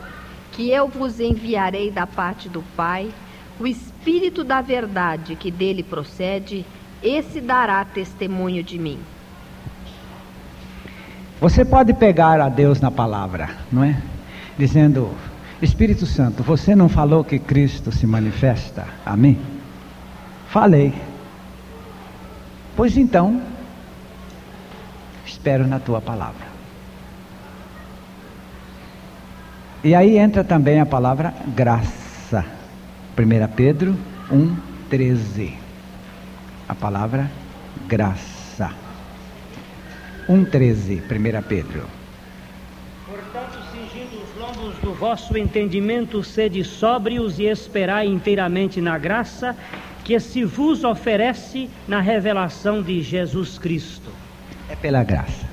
que eu vos enviarei da parte do Pai, o Espírito da Verdade que dele procede, esse dará testemunho de mim. Você pode pegar a Deus na palavra, não é? Dizendo, Espírito Santo, você não falou que Cristo se manifesta a mim? Falei. Pois então, espero na tua palavra. E aí entra também a palavra graça. 1 Pedro 1,13. A palavra graça. 1,13, 1 Pedro. Portanto, cingindo os lombos do vosso entendimento, sede sóbrios e esperai inteiramente na graça que se vos oferece na revelação de Jesus Cristo. É pela graça.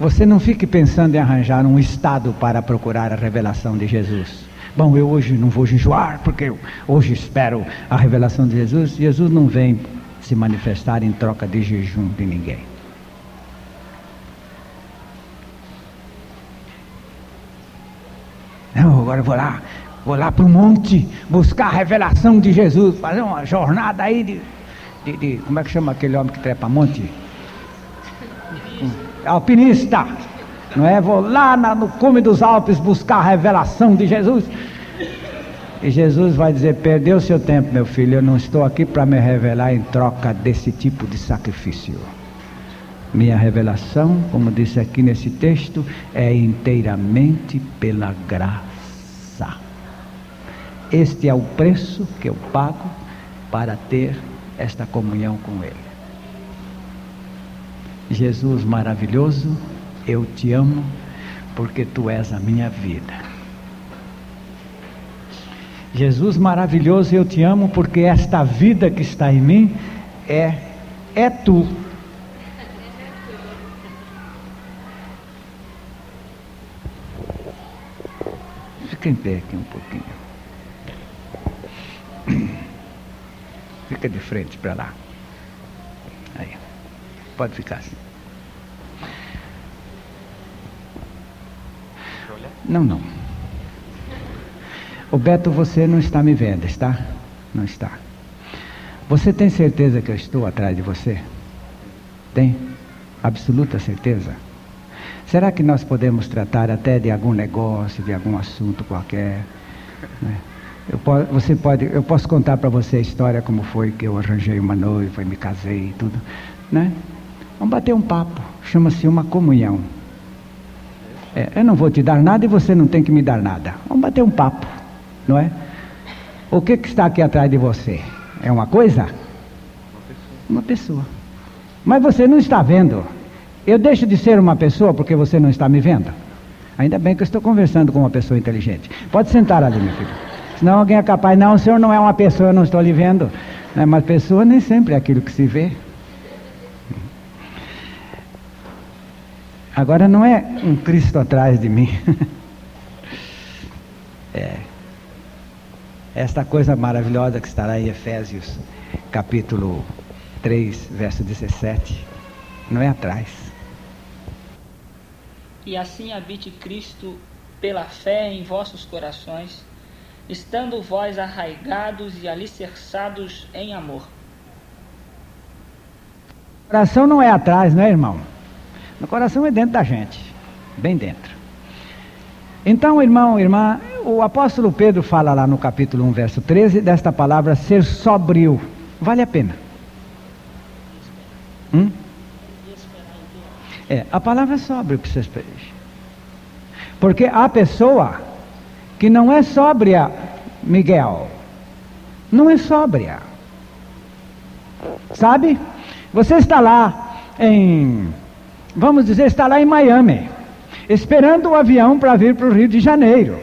Você não fique pensando em arranjar um estado para procurar a revelação de Jesus. Bom, eu hoje não vou jejuar porque eu hoje espero a revelação de Jesus. Jesus não vem se manifestar em troca de jejum de ninguém. Não, agora eu vou lá, vou lá para o monte buscar a revelação de Jesus, fazer uma jornada aí de, de, de como é que chama aquele homem que trepa monte? Alpinista. Não é? Vou lá na, no cume dos Alpes buscar a revelação de Jesus. E Jesus vai dizer: Perdeu seu tempo, meu filho. Eu não estou aqui para me revelar em troca desse tipo de sacrifício. Minha revelação, como disse aqui nesse texto, é inteiramente pela graça. Este é o preço que eu pago para ter esta comunhão com Ele. Jesus maravilhoso, eu te amo porque tu és a minha vida. Jesus maravilhoso, eu te amo porque esta vida que está em mim é é tu. Fica em pé aqui um pouquinho. De frente para lá. Aí. Pode ficar assim. Não, não. O Beto, você não está me vendo, está? Não está. Você tem certeza que eu estou atrás de você? Tem? Absoluta certeza? Será que nós podemos tratar até de algum negócio, de algum assunto qualquer? Né? Eu, você pode, eu posso contar para você a história como foi que eu arranjei uma noiva e me casei e tudo, né? Vamos bater um papo, chama-se uma comunhão. É, eu não vou te dar nada e você não tem que me dar nada. Vamos bater um papo, não é? O que, que está aqui atrás de você? É uma coisa? Uma pessoa. Mas você não está vendo. Eu deixo de ser uma pessoa porque você não está me vendo. Ainda bem que eu estou conversando com uma pessoa inteligente. Pode sentar ali, meu filho. Senão alguém é capaz, não, o senhor não é uma pessoa, não estou lhe vendo. Né? Mas pessoa nem sempre é aquilo que se vê. Agora não é um Cristo atrás de mim. é. Esta coisa maravilhosa que estará em Efésios, capítulo 3, verso 17. Não é atrás. E assim habite Cristo pela fé em vossos corações, estando vós arraigados e alicerçados em amor. O coração não é atrás, não é, irmão? O coração é dentro da gente, bem dentro. Então, irmão, irmã, o apóstolo Pedro fala lá no capítulo 1, verso 13, desta palavra ser sóbrio. Vale a pena. Hum? É, a palavra é sóbrio para vocês Porque a pessoa que não é sóbria, Miguel, não é sóbria. Sabe? Você está lá em, vamos dizer, está lá em Miami, esperando o avião para vir para o Rio de Janeiro.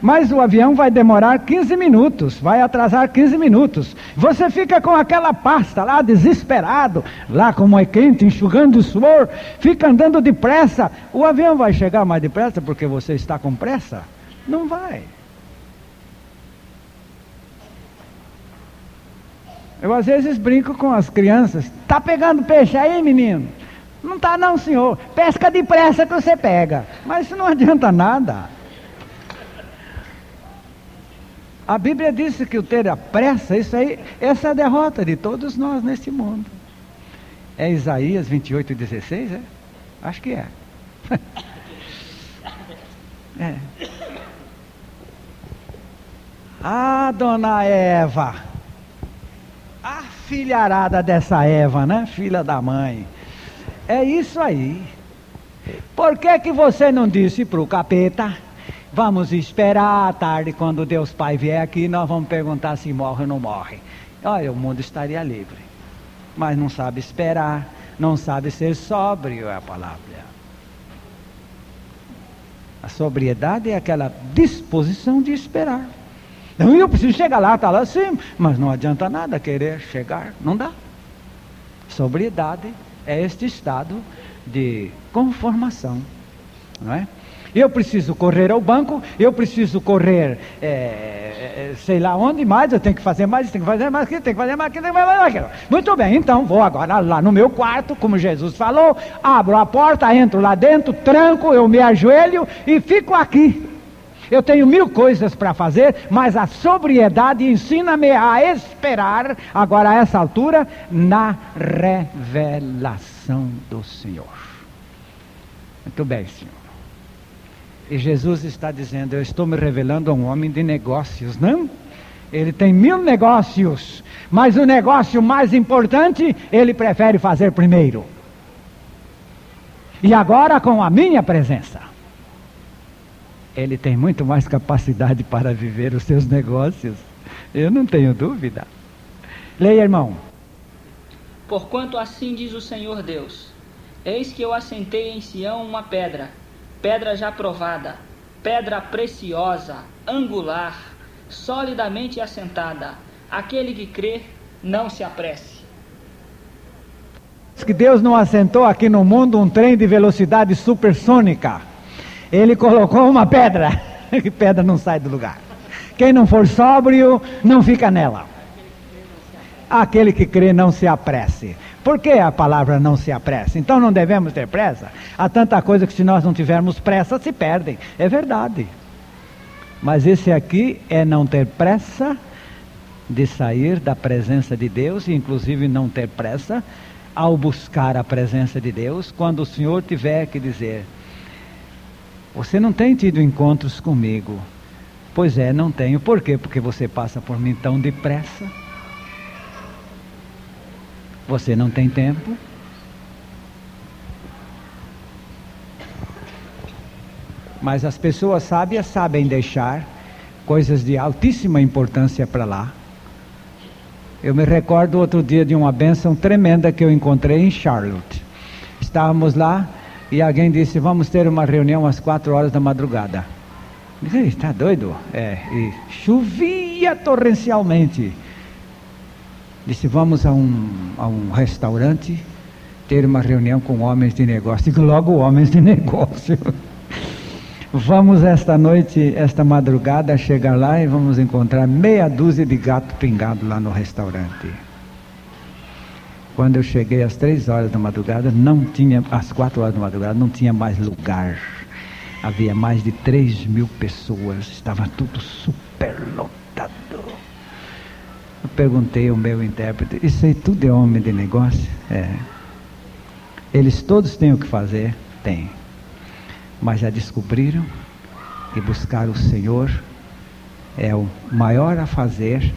Mas o avião vai demorar 15 minutos, vai atrasar 15 minutos. Você fica com aquela pasta lá, desesperado, lá como é quente, enxugando o suor, fica andando depressa. O avião vai chegar mais depressa porque você está com pressa? Não vai. Eu às vezes brinco com as crianças. Tá pegando peixe aí, menino? Não tá não, senhor. Pesca depressa que você pega. Mas isso não adianta nada. A Bíblia diz que o ter a pressa, isso aí, essa é a derrota de todos nós neste mundo. É Isaías 28, 16, é? Acho que é. é. Ah, dona Eva. A filharada dessa Eva, né? Filha da mãe. É isso aí. Por que, que você não disse para o capeta? Vamos esperar à tarde, quando Deus Pai vier aqui, nós vamos perguntar se morre ou não morre. Olha, o mundo estaria livre. Mas não sabe esperar, não sabe ser sóbrio, é a palavra. A sobriedade é aquela disposição de esperar. Não, eu preciso chegar lá, está lá sim, mas não adianta nada querer chegar, não dá. Sobriedade é este estado de conformação, não é? Eu preciso correr ao banco, eu preciso correr, é, sei lá onde mais, eu tenho que fazer mais, tenho que fazer mais, tenho que fazer mais, tenho que fazer mais. Aquilo. Muito bem, então vou agora lá no meu quarto, como Jesus falou, abro a porta, entro lá dentro, tranco, eu me ajoelho e fico aqui. Eu tenho mil coisas para fazer, mas a sobriedade ensina-me a esperar, agora a essa altura, na revelação do Senhor. Muito bem, Senhor. E Jesus está dizendo: Eu estou me revelando a um homem de negócios, não? Ele tem mil negócios, mas o negócio mais importante ele prefere fazer primeiro. E agora com a minha presença. Ele tem muito mais capacidade para viver os seus negócios. Eu não tenho dúvida. Leia, irmão. Porquanto assim diz o Senhor Deus: Eis que eu assentei em Sião uma pedra pedra já provada, pedra preciosa, angular, solidamente assentada. Aquele que crê, não se apresse. Que Deus não assentou aqui no mundo um trem de velocidade supersônica. Ele colocou uma pedra, que pedra não sai do lugar. Quem não for sóbrio, não fica nela. Aquele que crê, não se apresse. Por que a palavra não se apressa? Então não devemos ter pressa? Há tanta coisa que se nós não tivermos pressa se perdem. É verdade. Mas esse aqui é não ter pressa de sair da presença de Deus, e inclusive não ter pressa ao buscar a presença de Deus, quando o Senhor tiver que dizer: Você não tem tido encontros comigo. Pois é, não tenho. Por quê? Porque você passa por mim tão depressa. Você não tem tempo? Mas as pessoas sábias sabem deixar coisas de altíssima importância para lá. Eu me recordo outro dia de uma benção tremenda que eu encontrei em Charlotte. Estávamos lá e alguém disse: Vamos ter uma reunião às quatro horas da madrugada. Disse: Está doido? É, e chovia torrencialmente. Disse: Vamos a um, a um restaurante ter uma reunião com homens de negócio. Digo logo homens de negócio. vamos esta noite, esta madrugada, chegar lá e vamos encontrar meia dúzia de gato pingado lá no restaurante. Quando eu cheguei às três horas da madrugada, não tinha, às quatro horas da madrugada, não tinha mais lugar. Havia mais de três mil pessoas, estava tudo super superlotado. Eu perguntei ao meu intérprete, isso aí tudo é homem de negócio? É. Eles todos têm o que fazer? Tem. Mas já descobriram que buscar o Senhor é o maior a fazer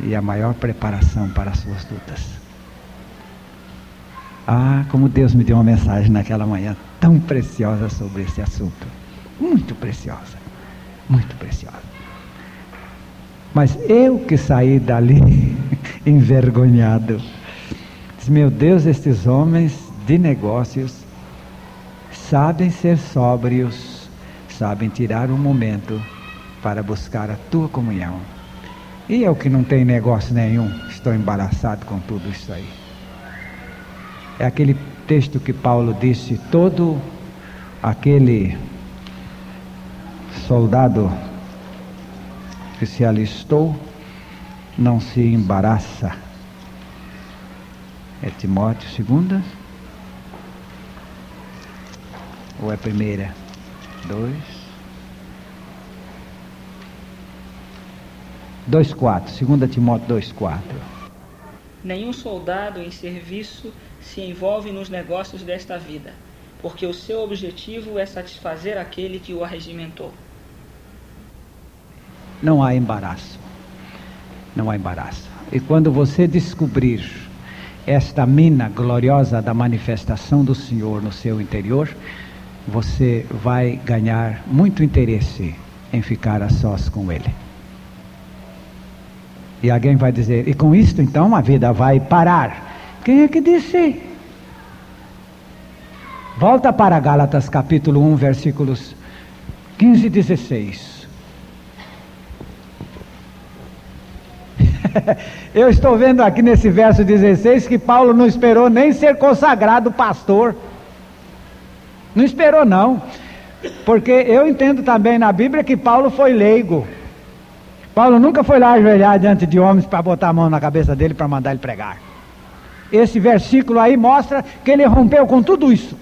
e a maior preparação para as suas lutas. Ah, como Deus me deu uma mensagem naquela manhã tão preciosa sobre esse assunto. Muito preciosa. Muito preciosa. Mas eu que saí dali envergonhado. Disse, meu Deus, estes homens de negócios sabem ser sóbrios, sabem tirar um momento para buscar a tua comunhão. E eu que não tenho negócio nenhum, estou embaraçado com tudo isso aí. É aquele texto que Paulo disse: todo aquele soldado que se alistou não se embaraça. É Timóteo, segunda? Ou é primeira? Dois. Dois quatro. Segunda Timóteo dois quatro. Nenhum soldado em serviço se envolve nos negócios desta vida, porque o seu objetivo é satisfazer aquele que o arregimentou. Não há embaraço. Não há embaraço. E quando você descobrir esta mina gloriosa da manifestação do Senhor no seu interior, você vai ganhar muito interesse em ficar a sós com Ele. E alguém vai dizer, e com isto então a vida vai parar. Quem é que disse? Volta para Gálatas capítulo 1, versículos 15 e 16. Eu estou vendo aqui nesse verso 16 que Paulo não esperou nem ser consagrado pastor. Não esperou, não. Porque eu entendo também na Bíblia que Paulo foi leigo. Paulo nunca foi lá ajoelhar diante de homens para botar a mão na cabeça dele para mandar ele pregar. Esse versículo aí mostra que ele rompeu com tudo isso.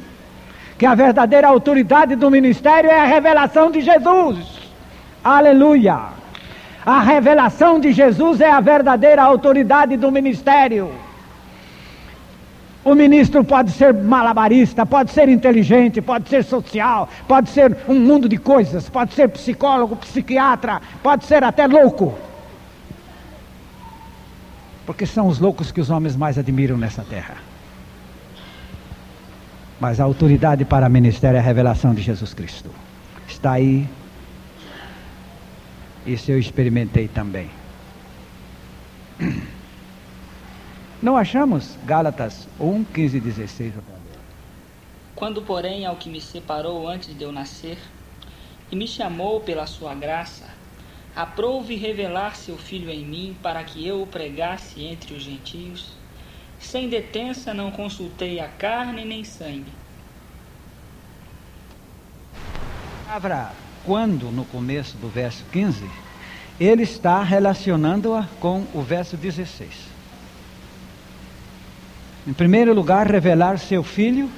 Que a verdadeira autoridade do ministério é a revelação de Jesus. Aleluia! A revelação de Jesus é a verdadeira autoridade do ministério. O ministro pode ser malabarista, pode ser inteligente, pode ser social, pode ser um mundo de coisas, pode ser psicólogo, psiquiatra, pode ser até louco. Porque são os loucos que os homens mais admiram nessa terra. Mas a autoridade para ministério é a revelação de Jesus Cristo. Está aí. Isso eu experimentei também. Não achamos Gálatas 1, 15 e 16. Quando, porém, ao que me separou antes de eu nascer, e me chamou pela sua graça, aprouve revelar seu Filho em mim, para que eu o pregasse entre os gentios, sem detença não consultei a carne nem sangue. A palavra quando, no começo do verso 15, ele está relacionando-a com o verso 16. Em primeiro lugar, revelar seu filho.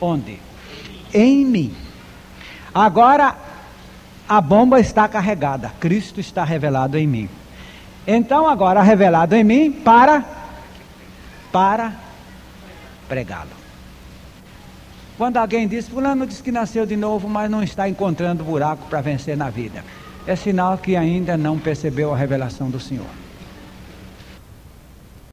Onde? Em mim. Agora, a bomba está carregada. Cristo está revelado em mim. Então, agora, revelado em mim para para pregá-lo. Quando alguém diz, fulano diz que nasceu de novo, mas não está encontrando buraco para vencer na vida, é sinal que ainda não percebeu a revelação do Senhor.